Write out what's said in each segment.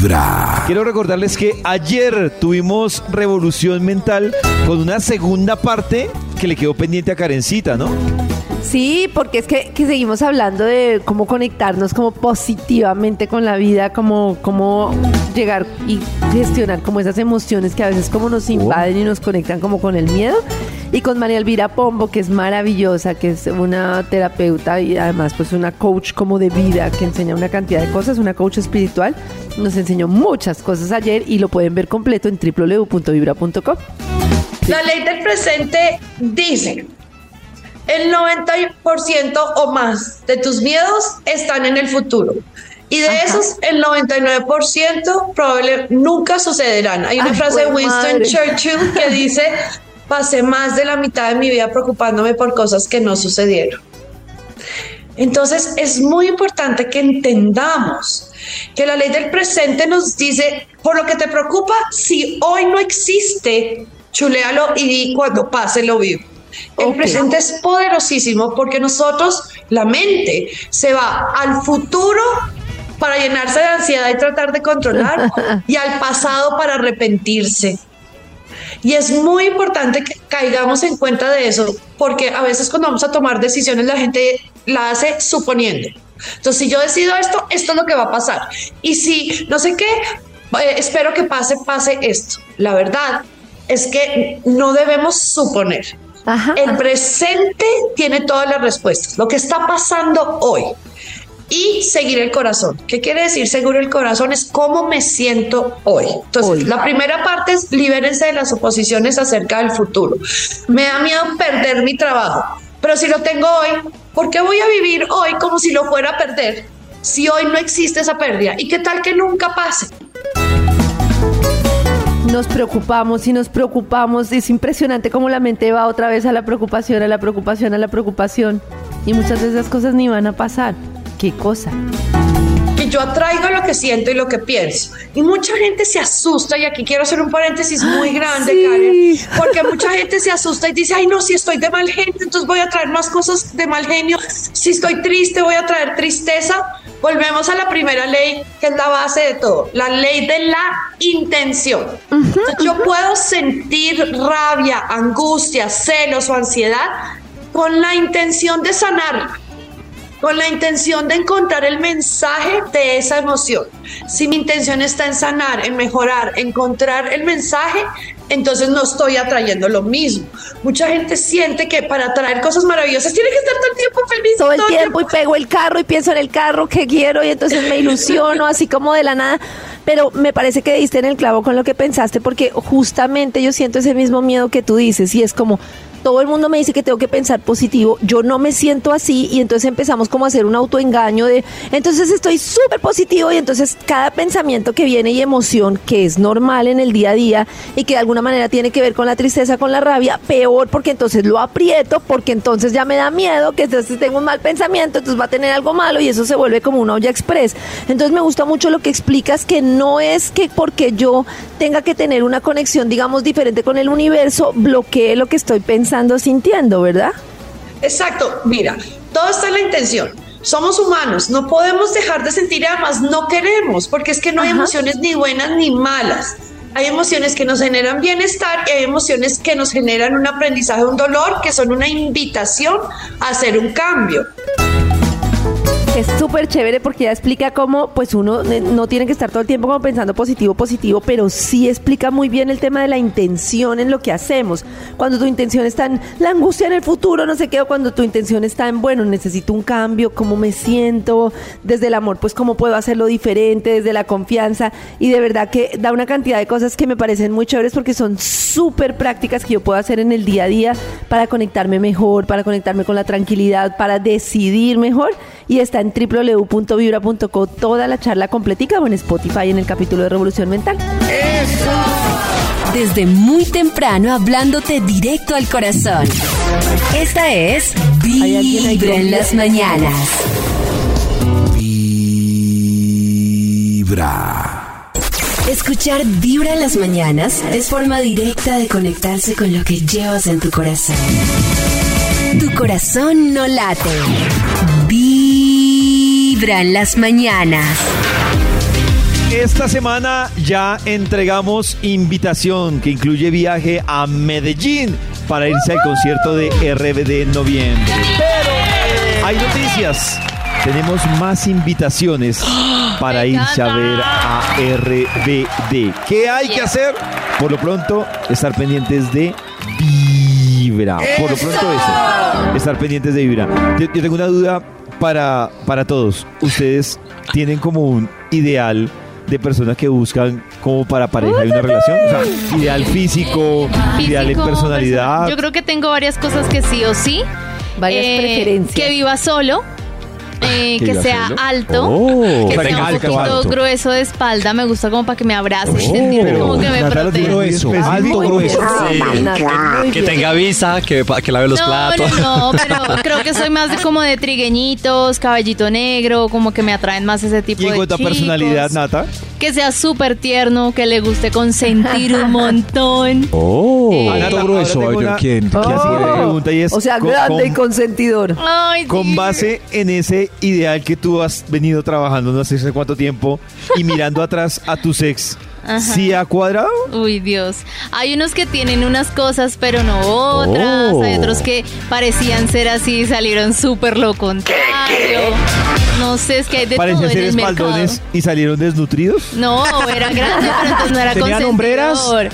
Vibra. Quiero recordarles que ayer tuvimos revolución mental con una segunda parte que le quedó pendiente a Karencita, ¿no? Sí, porque es que, que seguimos hablando de cómo conectarnos como positivamente con la vida, como cómo llegar y gestionar como esas emociones que a veces como nos invaden y nos conectan como con el miedo. Y con María Elvira Pombo, que es maravillosa, que es una terapeuta y además pues una coach como de vida, que enseña una cantidad de cosas, una coach espiritual, nos enseñó muchas cosas ayer y lo pueden ver completo en www.vibra.com. La ley del presente dice, el 90% o más de tus miedos están en el futuro. Y de Ajá. esos, el 99% probablemente nunca sucederán. Hay una Ay, frase de Winston madre. Churchill que dice, pasé más de la mitad de mi vida preocupándome por cosas que no sucedieron. Entonces es muy importante que entendamos que la ley del presente nos dice, por lo que te preocupa, si hoy no existe, chuléalo y cuando pase lo vivo. El Ok. presente es poderosísimo porque nosotros, la mente, se va al futuro para llenarse de ansiedad y tratar de controlar y al pasado para arrepentirse. Y es muy importante que caigamos en cuenta de eso, porque a veces cuando vamos a tomar decisiones la gente la hace suponiendo. Entonces, si yo decido esto, esto es lo que va a pasar. Y si no sé qué, eh, espero que pase, pase esto. La verdad es que no debemos suponer. Ajá. El presente tiene todas las respuestas. Lo que está pasando hoy. Y seguir el corazón. ¿Qué quiere decir seguir el corazón? Es cómo me siento hoy. Entonces, Hoy. la primera parte es libérense de las suposiciones acerca del futuro. Me da miedo perder mi trabajo, pero si lo tengo hoy, ¿por qué voy a vivir hoy como si lo fuera a perder? Si hoy no existe esa pérdida. ¿Y qué tal que nunca pase? Nos preocupamos y nos preocupamos. Es impresionante cómo la mente va otra vez a la preocupación, a la preocupación, a la preocupación. Y muchas de esas cosas ni van a pasar. ¿Qué cosa? que yo atraigo lo que siento y lo que pienso. Y mucha gente se asusta, y aquí quiero hacer un paréntesis muy grande, sí. Karen, porque mucha gente se asusta y dice, ay no, si estoy de mal genio, entonces voy a traer más cosas de mal genio. Si estoy triste, voy a traer tristeza. Volvemos a la primera ley, que es la base de todo, la ley de la intención. Entonces, yo puedo sentir rabia, angustia, celos o ansiedad con la intención de sanar con la intención de encontrar el mensaje de esa emoción. Si mi intención está en sanar, en mejorar, encontrar el mensaje, entonces no estoy atrayendo lo mismo. Mucha gente siente que para atraer cosas maravillosas tiene que estar todo el tiempo feliz. Todo el tiempo y pego el carro y pienso en el carro que quiero y entonces me ilusiono así como de la nada. Pero me parece que diste en el clavo con lo que pensaste porque justamente yo siento ese mismo miedo que tú dices y es como todo el mundo me dice que tengo que pensar positivo, yo no me siento así y entonces empezamos como a hacer un autoengaño de, entonces estoy súper positivo y entonces cada pensamiento que viene y emoción que es normal en el día a día y que de alguna manera tiene que ver con la tristeza, con la rabia, peor porque entonces lo aprieto, porque entonces ya me da miedo, que entonces tengo un mal pensamiento, entonces va a tener algo malo y eso se vuelve como una olla express. Entonces me gusta mucho lo que explicas que no es que porque yo tenga que tener una conexión, digamos, diferente con el universo, bloquee lo que estoy pensando, sintiendo, ¿verdad? Exacto, mira, todo está en la intención. Somos humanos, no podemos dejar de sentir además no queremos, porque es que no hay Ajá. emociones ni buenas ni malas. Hay emociones que nos generan bienestar y hay emociones que nos generan un aprendizaje, un dolor, que son una invitación a hacer un cambio. Es súper chévere porque ya explica cómo pues uno no tiene que estar todo el tiempo como pensando positivo, positivo, pero sí explica muy bien el tema de la intención en lo que hacemos. Cuando tu intención está en la angustia en el futuro, no sé qué, o cuando tu intención está en, bueno, necesito un cambio, cómo me siento, desde el amor, pues cómo puedo hacerlo diferente, desde la confianza. Y de verdad que da una cantidad de cosas que me parecen muy chéveres porque son súper prácticas que yo puedo hacer en el día a día para conectarme mejor, para conectarme con la tranquilidad, para decidir mejor. Y está en www.vibra.co toda la charla completica o en Spotify en el capítulo de Revolución Mental. Desde muy temprano hablándote directo al corazón. Esta es ¿Hay alguien ahí Vibra en las mañanas. Vibra. Escuchar Vibra en las mañanas es forma directa de conectarse con lo que llevas en tu corazón. Tu corazón no late. Vibra en las mañanas. Esta semana ya entregamos invitación que incluye viaje a Medellín para irse al concierto de RBD en noviembre. Pero hay noticias. Tenemos más invitaciones para irse a ver a RBD. ¿Qué hay que hacer? Por lo pronto, estar pendientes de Vibra. Por lo pronto eso. Estar pendientes de Vibra. Yo, yo tengo una duda para, para todos. Ustedes tienen como un ideal de personas que buscan como para pareja y una relación. O sea, ideal físico, ideal en personalidad. Yo creo que tengo varias cosas que sí o sí. Varias Eh, preferencias. Que viva solo. Eh, ¿Que que viva sea alto, Oh. que sea que un alto, poquito alto. grueso de espalda, me gusta como para que me abrace y Oh, como que me protege. Grueso, alto, grueso. Ah, Sí. Que bien. tenga visa, que, pa- que lave los No, platos. no, no, pero creo que soy más de como de trigueñitos, cabellito negro, como que me atraen más ese tipo Y en de cuanto a chicos. personalidad, Nata, Que sea súper tierno, que le guste consentir un montón. Oh, Eh, alto grueso. ahora una- ¿Quién? una pregunta y es O sea, con- grande y con- consentidor. Ay, Con sí. base en ese ideal que tú has venido trabajando no sé hace cuánto tiempo y mirando atrás a tu ex, Ajá. ¿sí ha cuadrado? Uy, Dios. Hay unos que tienen unas cosas, pero no otras. Oh. Hay otros que parecían ser así y salieron súper lo contrario. No sé, es que hay de Parecían todo en el mercado. y salieron desnutridos. No, era grande, pero entonces no era ¿Tenían hombreras? consentidor.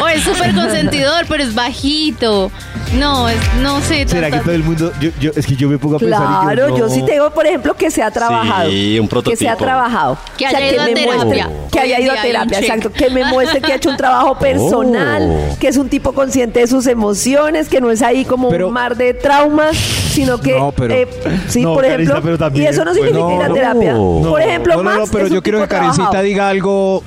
o es súper consentidor, pero es bajito. No, es, no sé. ¿Será que todo el mundo.? Yo, yo- es que yo me pongo a pensar. y Claro, no- yo sí tengo, por ejemplo, que se ha trabajado. Sí, un Que se ha prototipo. trabajado. Que haya ido a me terapia. muestre, que haya ido a terapia, exacto. Que me muestre que ha hecho un trabajo personal, Oh. que es un tipo consciente de sus emociones, que no es ahí como Pero- un mar de traumas, sino que. No, pero- eh, sí, No, por Carita, ejemplo. pero también, y eso no pues, significa no, ir a terapia. No. por ejemplo, no, no, Max. no, pero es un yo quiero que Karencita diga algo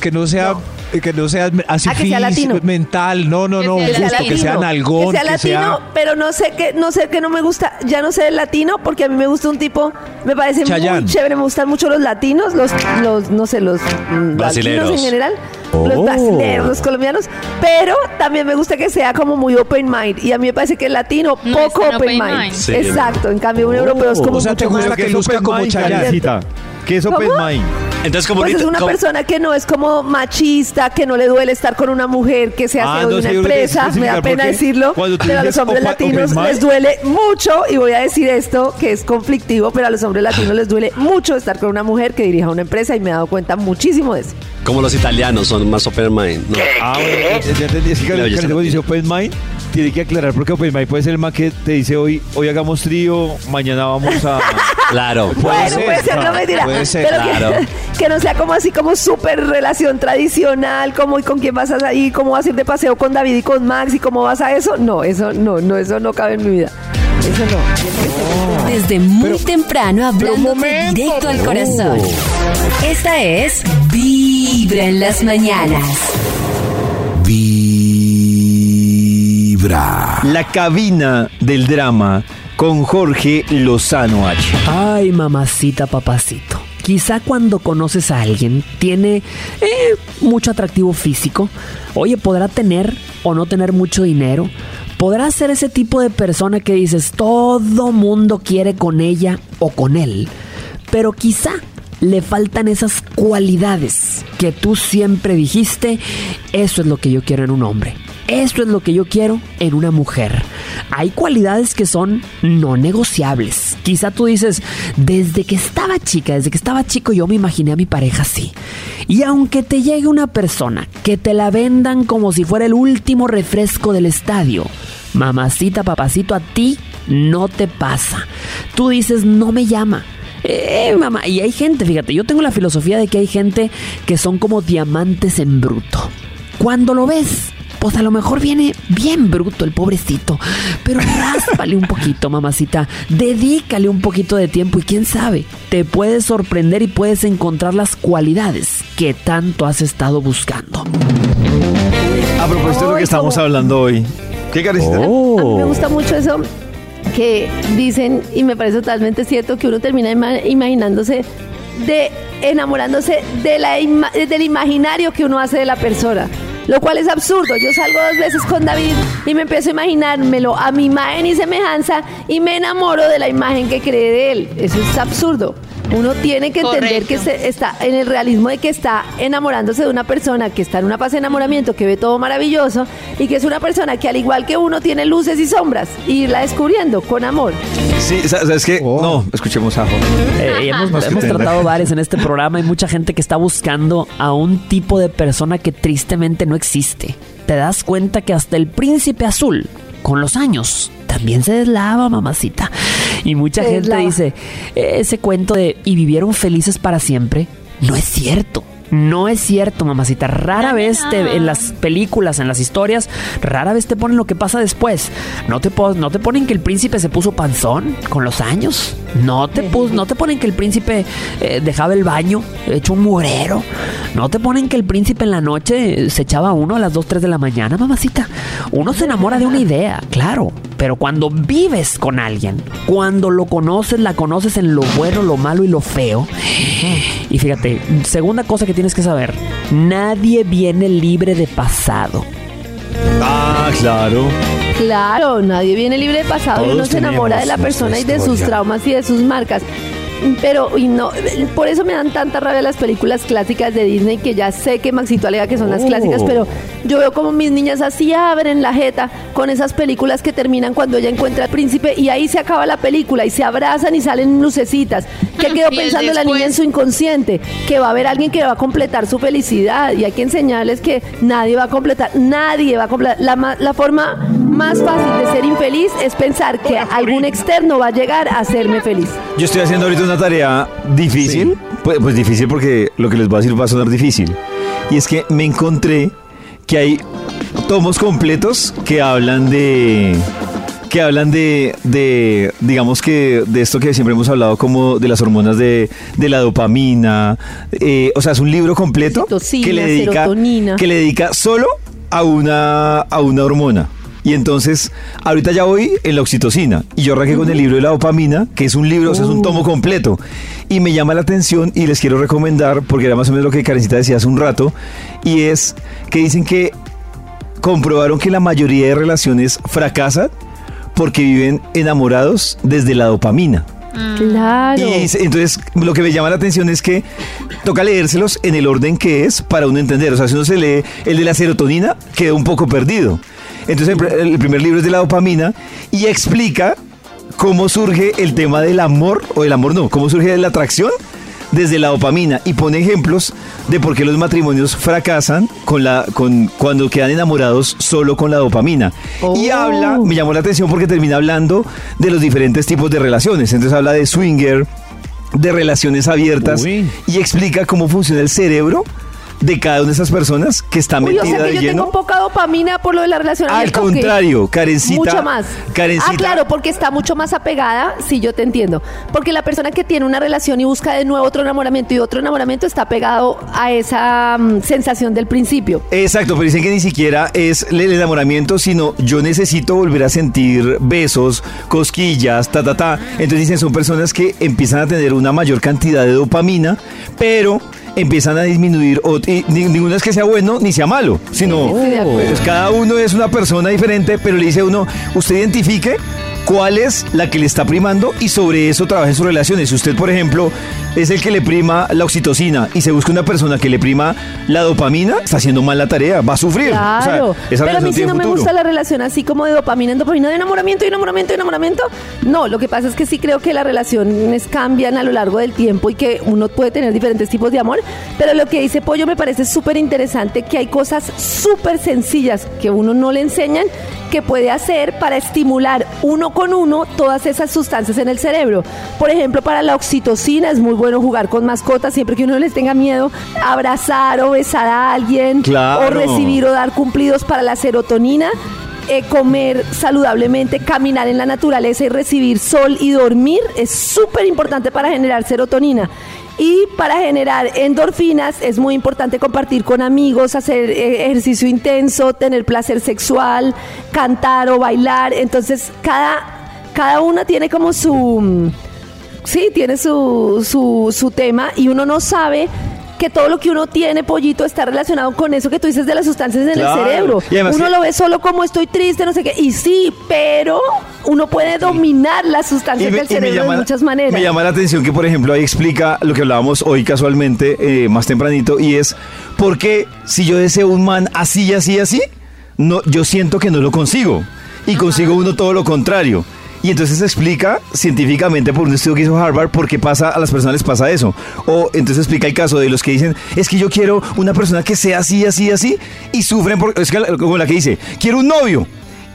que no sea que no sea así Ah, que sea físico, latino. mental, no, no, Que no, sea justo, que sea nalgón, que sea latino, pero no sé que no sé que no me gusta, ya no sé del latino porque a mí me gusta un tipo, me parece Chayanne. muy chévere, me gustan mucho los latinos, los los no sé, los mm, Brasileros. latinos en general, Oh. los brasileños, los colombianos, pero también me gusta que sea como muy open mind y a mí me parece que el latino No poco open, open mind. mind. Sí. Exacto, en cambio un Oh. europeo es como O sea, mucho ¿te gusta más que es luzca open como? Karencita? ¿Qué es open ¿Cómo? mind? Entonces, como pues es una persona que no es como machista, que no le duele estar con una mujer, que se hace Ah, de no, una empresa, me da pena decirlo, pero a los hombres opa- latinos les duele mucho, y voy a decir esto, que es conflictivo, pero a los hombres latinos les duele mucho estar con una mujer que dirija una empresa y me he dado cuenta muchísimo de eso. Como los italianos son más open mind. ¿no? Ah, bueno, ya entendí. Es que cuando dice open mind, tiene que aclarar porque open mind puede ser el man que te dice hoy, hoy hagamos trío, mañana vamos a... Claro. Bueno, ser, puede ser, no mentira. puede ser, pero que- claro. que, no sea como así como súper relación tradicional, como y con quién vas a ir, cómo vas a ir de paseo con David y con Max y cómo vas a eso. No, eso no, no, eso no cabe en mi vida. Eso no. Desde muy temprano hablándote directo al corazón. Esta es Vibra en las mañanas. Vibra. La cabina del drama con Jorge Lozano H. Ay, mamacita, papacito. Quizá cuando conoces a alguien tiene eh, mucho atractivo físico. Oye, podrá tener o no tener mucho dinero. Podrá ser ese tipo de persona que dices todo mundo quiere con ella o con él. Pero quizá le faltan esas cualidades que tú siempre dijiste. Eso es lo que yo quiero en un hombre. Esto es lo que yo quiero en una mujer. Hay cualidades que son no negociables. Quizá tú dices, desde que estaba chica, desde que estaba chico yo me imaginé a mi pareja así. Y aunque te llegue una persona que te la vendan como si fuera el último refresco del estadio, mamacita, papacito, a ti no te pasa. Tú dices, no me llama. Eh, mamá, y hay gente, fíjate, yo tengo la filosofía de que hay gente que son como diamantes en bruto. Cuando lo ves, pues a lo mejor viene bien bruto el pobrecito, pero ráspale un poquito, mamacita, dedícale un poquito de tiempo y quién sabe, te puedes sorprender y puedes encontrar las cualidades que tanto has estado buscando. A propósito de lo que estamos hablando hoy. ¿Qué Karencita? A mí me Oh. gusta mucho eso que dicen, y me parece totalmente cierto, que uno termina ima- imaginándose, de enamorándose de la ima- del imaginario que uno hace de la persona. Lo cual es absurdo. Yo salgo dos veces con David y me empiezo a imaginármelo a mi imagen y semejanza y me enamoro de la imagen que cree de él. Eso es absurdo. Uno tiene que entender Correcto. que se está en el realismo de que está enamorándose de una persona que está en una fase de enamoramiento, que ve todo maravilloso y que es una persona que al igual que uno tiene luces y sombras y irla descubriendo con amor. Sí, ¿sabes qué? Oh. No, escuchemos a Jorge. Eh, hemos que hemos tratado bares en este programa. Hay mucha gente que está buscando a un tipo de persona que tristemente no existe. Te das cuenta que hasta el príncipe azul, con los años, también se deslava, mamacita. Y mucha Se gente deslava. dice, "Eh, ese cuento de y vivieron felices para siempre, no es cierto. No es cierto, mamacita. Rara vez te- en las películas, en las historias, rara vez te ponen lo que pasa después. No te, no te ponen que el príncipe se puso panzón con los años. No te, pus- no te ponen que el príncipe eh, dejaba el baño hecho un mugrero. No te ponen que el príncipe en la noche se echaba uno a las 2, 3 de la mañana, mamacita. Uno se enamora de una idea, claro. Pero cuando vives con alguien, cuando lo conoces, la conoces en lo bueno, lo malo y lo feo. Y fíjate, segunda cosa que tienes que saber, nadie viene libre de pasado. Ah, claro. Claro, nadie viene libre de pasado y uno se enamora de la persona y de sus traumas y de sus marcas. Pero, y no, por eso me dan tanta rabia las películas clásicas de Disney, que ya sé que Maxito alega que son las Oh. clásicas, pero yo veo como mis niñas así abren la jeta con esas películas que terminan cuando ella encuentra al príncipe y ahí se acaba la película y se abrazan y salen lucecitas. ¿Qué quedó Y el pensando la niña en después. su inconsciente? Que va a haber alguien que va a completar su felicidad y hay que enseñarles que nadie va a completar, nadie va a completar. La, ma- la forma más fácil de ser infeliz es pensar que algún externo va a llegar a hacerme feliz. Yo estoy haciendo ahorita una tarea difícil. Pues, pues difícil porque lo que les voy a decir va a sonar difícil. Y es que me encontré que hay tomos completos que hablan de que hablan de, de, digamos que de esto que siempre hemos hablado como de las hormonas de, de la dopamina, eh, o sea, es un libro completo Oxitocina, que le dedica serotonina. que le dedica solo a una a una hormona. Y entonces, ahorita ya voy en la oxitocina. Y yo arranqué con el libro de la dopamina, que es un libro, o sea, es un tomo completo. Y me llama la atención y les quiero recomendar, porque era más o menos lo que Karencita decía hace un rato, y es que dicen que comprobaron que la mayoría de relaciones fracasan porque viven enamorados desde la dopamina. Claro. Y entonces lo que me llama la atención es que toca leérselos en el orden que es para uno entender. O sea, si uno se lee el de la serotonina, queda un poco perdido. Entonces el, pr- el primer libro es de la dopamina y explica cómo surge el tema del amor, o el amor no, cómo surge la atracción desde la dopamina y pone ejemplos de por qué los matrimonios fracasan con la, con, cuando quedan enamorados solo con la dopamina. Y Oh. habla, me llamó la atención porque termina hablando de los diferentes tipos de relaciones. Entonces habla de swinger, de relaciones abiertas Uy. y explica cómo funciona el cerebro de cada una de esas personas que está Uy, o metida sea que de yo lleno. tengo poca dopamina por lo de la relación. Al ¿o contrario, Karencita. Mucho más. Karencita- Ah, claro, porque está mucho más apegada, sí, yo te entiendo. Porque la persona que tiene una relación y busca de nuevo otro enamoramiento y otro enamoramiento está pegado a esa mm, sensación del principio. Exacto, pero dicen que ni siquiera es el enamoramiento, sino yo necesito volver a sentir besos, cosquillas, ta, ta, ta. Entonces dicen, son personas que empiezan a tener una mayor cantidad de dopamina, pero empiezan a disminuir, y ni- ninguno es que sea bueno ni sea malo, sino pues cada uno es una persona diferente, pero le dice a uno, usted identifique cuál es la que le está primando y sobre eso trabaje en sus relaciones. Si usted, por ejemplo, es el que le prima la oxitocina y se busca una persona que le prima la dopamina, está haciendo mal la tarea, va a sufrir. O sea, Claro. esa Pero a mí tiene no me gusta la relación así como de dopamina en dopamina, de enamoramiento, y enamoramiento, y enamoramiento. No, lo que pasa es que sí creo que las relaciones cambian a lo largo del tiempo y que uno puede tener diferentes tipos de amor. Pero lo que dice Pollo me parece súper interesante que hay cosas súper sencillas que uno no le enseñan que puede hacer para estimular uno con uno todas esas sustancias en el cerebro. Por ejemplo, para la oxitocina es muy bueno jugar con mascotas siempre que uno les tenga miedo, abrazar o besar a alguien Claro. o recibir o dar cumplidos para la serotonina. eh, comer saludablemente, caminar en la naturaleza y recibir sol y dormir es súper importante para generar serotonina. Y para generar endorfinas es muy importante compartir con amigos, hacer eh, ejercicio intenso, tener placer sexual, cantar o bailar. Entonces, cada, cada una tiene como su... Sí, tiene su, su, su tema y uno no sabe que todo lo que uno tiene, pollito, está relacionado con eso que tú dices de las sustancias en Claro. el cerebro. Además uno lo ve solo como estoy triste, no sé qué. Y sí, pero uno puede dominar las sustancias del cerebro de muchas maneras. me llama la atención que, por ejemplo, ahí explica lo que hablábamos hoy casualmente, eh, más tempranito, y es, ¿por qué si yo deseo un man así, así, así, no, yo siento que no lo consigo? Y consigo uno todo lo contrario. Y entonces se explica científicamente por un estudio que hizo Harvard por qué pasa, a las personas les pasa eso. O entonces explica el caso de los que dicen, es que yo quiero una persona que sea así, así, así, y sufren, por, es que como la que dice, quiero un novio.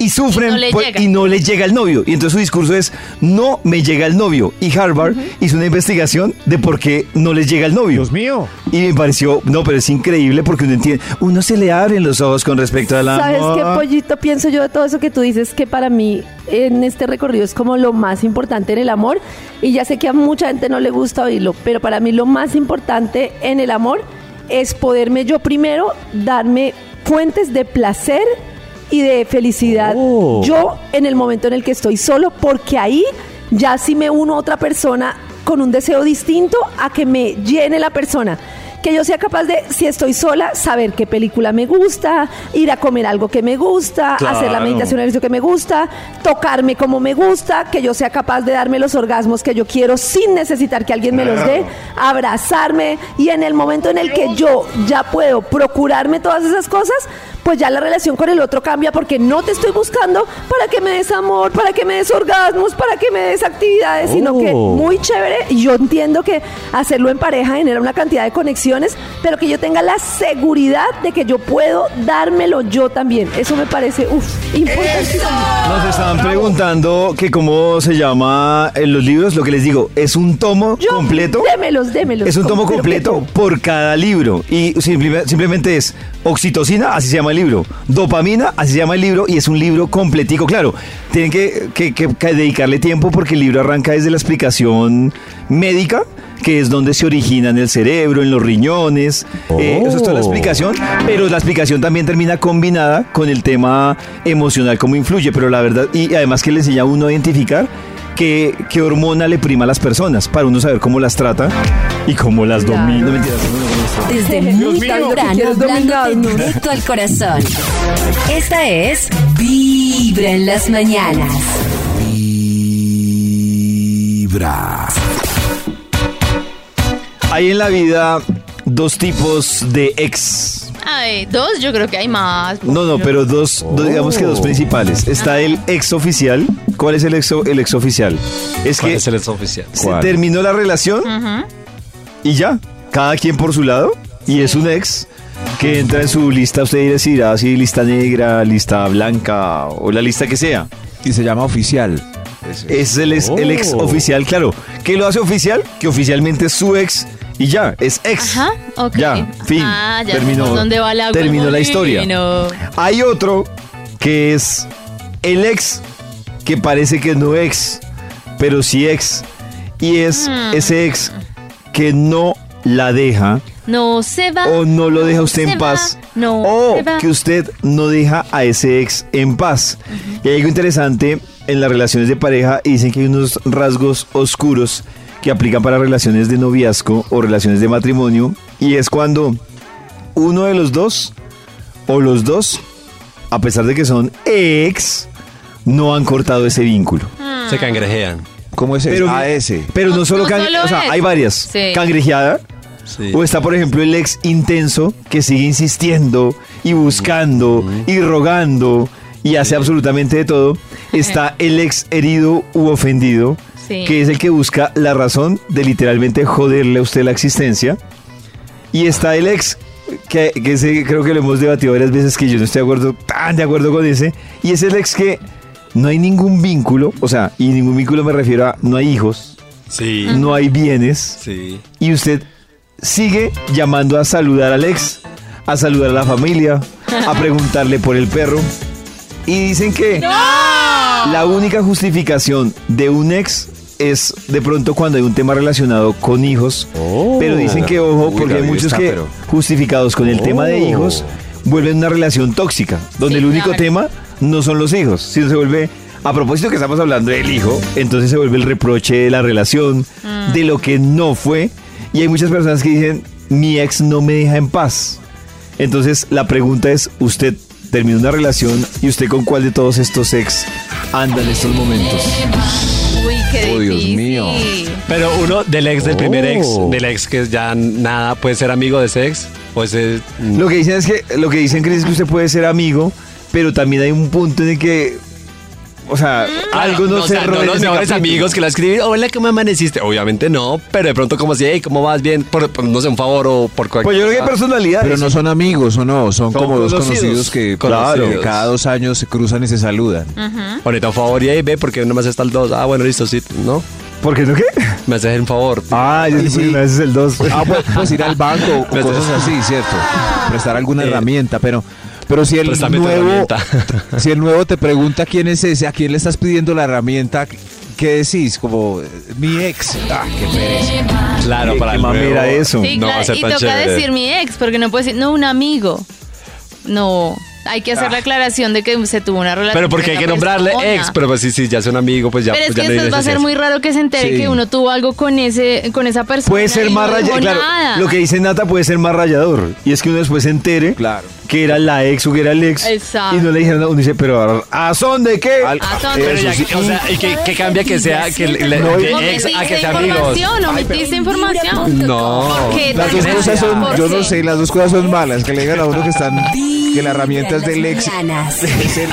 Y sufren Y no le pues, llega. y no les llega el novio. Y entonces su discurso es, no me llega el novio. Y Harvard hizo una investigación de por qué no les llega el novio. Dios mío. Y me pareció, no, pero es increíble porque uno entiende, uno se le abren los ojos con respecto a la... ¿Sabes qué, pollito? Pienso yo de todo eso que tú dices, que para mí en este recorrido es como lo más importante en el amor. Y ya sé que a mucha gente no le gusta oírlo, pero para mí lo más importante en el amor es poderme yo primero darme fuentes de placer y de felicidad Oh. yo en el momento en el que estoy solo, porque ahí ya sí me uno a otra persona con un deseo distinto a que me llene la persona. Que yo sea capaz de, si estoy sola, saber qué película me gusta, ir a comer algo que me gusta, hacer la meditación ejercicio que me gusta, tocarme como me gusta, que yo sea capaz de darme los orgasmos que yo quiero sin necesitar que alguien me los dé, abrazarme y en el momento en el que yo ya puedo procurarme todas esas cosas, pues ya la relación con el otro cambia porque no te estoy buscando para que me des amor, para que me des orgasmos, para que me des actividades, sino que Oh. muy chévere. Y yo entiendo que hacerlo en pareja genera una cantidad de conexiones, pero que yo tenga la seguridad de que yo puedo dármelo yo también. Eso me parece, uff, importantísimo. Nos estaban preguntando que cómo se llama en los libros, lo que les digo, es un tomo Yo, completo. Démelos, démelos. Es un tomo completo por cada libro y simple- simplemente es oxitocina, así se llama el libro, dopamina, así se llama el libro y es un libro completico, claro. Tienen que dedicarle tiempo porque el libro arranca desde la explicación médica, que es donde se origina en el cerebro, en los riñones, eh, eso es toda la explicación, pero la explicación también termina combinada con el tema emocional, cómo influye, pero la verdad, y además que le enseña a uno a identificar qué, qué hormona le prima a las personas, para uno saber cómo las trata y cómo las Claro. domina. No, mentiras, no, no, no, no. Desde muy temprano, ¿quieres hablándote directo al corazón. Esta es Vibra en las mañanas. Vibra. Hay en la vida dos tipos de ex. Ay, dos, yo creo que hay más. No, no, pero dos, dos, digamos que dos principales. Está el ex oficial. ¿Cuál es el ex, el ex oficial? Es ¿Cuál que es el ex oficial? se terminó la relación Ujú. y ya, cada quien por su lado. Y es un ex que entra en su lista, usted decidirá si lista negra, lista blanca o la lista que sea. Y se llama oficial. Es el, ex, el ex Oh. oficial, claro. ¿Qué lo hace oficial? Que oficialmente es su ex y ya, es ex. Ajá, ok. Ya, fin. Ah, ya terminó, dónde va agua, terminó la historia. Hay otro que es el ex que parece que no ex, pero sí ex. Y es Hmm. ese ex que no la deja No se va. o no lo deja usted en paz. va, no o se va. que usted no deja a ese ex en paz. Y hay algo interesante en las relaciones de pareja y dicen que hay unos rasgos oscuros que aplican para relaciones de noviazgo o relaciones de matrimonio. Y es cuando uno de los dos o los dos, a pesar de que son ex, no han cortado ese vínculo. Se cangrejean. ¿Cómo es Pero, el AS? pero no, No- solo, no can- solo o sea, es. hay varias. Sí. Cangrejeada. Sí. O está, por ejemplo, el ex intenso que sigue insistiendo y buscando y rogando y hace absolutamente de todo. Está el ex herido u ofendido, Sí. que es el que busca la razón de literalmente joderle a usted la existencia. Y está el ex, que, que ese creo que lo hemos debatido varias veces, que yo no estoy de acuerdo, tan de acuerdo con ese. Y es el ex que no hay ningún vínculo, o sea, y ningún vínculo me refiero a no hay hijos, Sí. no hay bienes Sí. y usted sigue llamando a saludar al ex, a saludar a la familia, a preguntarle por el perro. Y dicen que la única justificación de un ex es de pronto cuando hay un tema relacionado con hijos. pero dicen que ojo, Uy, porque hay muchos está, que pero- justificados con el tema de Oh. hijos vuelven una relación tóxica, donde Sí, el único claro. tema no son los hijos, sino se vuelve a propósito que estamos hablando del hijo, entonces se vuelve el reproche de la relación, Mm. de lo que no fue. Y hay muchas personas que dicen, mi ex no me deja en paz. Entonces la pregunta es, usted terminó una relación y usted con cuál de todos estos ex anda en estos momentos. Oh, Dios mío. Pero uno del ex del primer ex, Oh. del ex que ya nada puede ser amigo de ese ex, pues es... Lo que dicen es que, lo que dicen Cris, es que usted puede ser amigo, pero también hay un punto en el que, o sea, algo no, o se sea, no los mejores amigos que la escriben, hola, ¿cómo amaneciste? Obviamente no, pero de pronto como así, hey, ¿cómo vas? Bien, por, por, no sé, un favor o por cualquier Pues yo creo que hay cosa. personalidades. Pero no son amigos o no, son, Son como dos conocidos. conocidos que, Claro. cada dos años se cruzan y se saludan. Ahorita un favor y ahí ve porque no me haces tal dos. Ah, bueno, listo, sí, ¿no? ¿Por qué no qué? Me haces un favor. Ah, yo sí, sí. me haces el 2. Ah, pues, pues ir al banco o cosas así, ¿cierto? Prestar alguna Eh, herramienta, pero, pero si el préstame nuevo, si el nuevo te pregunta quién es ese, a quién le estás pidiendo la herramienta, ¿qué decís? Como eh, mi ex. Ah, qué pereza. Claro, para el nuevo. eso. Sí, No va a claro, ser y tan toca chévere. decir mi ex, porque no puede decir, no, un amigo. No, hay que hacer Ah. la aclaración de que se tuvo una relación. Pero porque hay que nombrarle persona. ex, pero pues sí, sí, ya es un amigo, pues ya, Pero es pues ya que no va a ser muy raro que se entere Sí. que uno tuvo algo con ese, con esa persona. Puede ser más no rayador. Claro, lo que dice Nata puede ser más rayador. Y es que uno después se entere Claro. Que era la ex o que era el ex. Exacto. Y no le dijeron. Uno dice, pero ¿a son de qué? Al- Ah, son- Pero ya, Eso sí. o sea, ¿y qué, qué cambia que sea que le, le- No, de Omitiste ex a que sea amigos? información, omitiste información. No. Porque Las dos cosas son, ¿por yo no qué? sé, las dos cosas son malas. Que le digan a uno que están, que la herramienta es del ex. Mañanas. Es el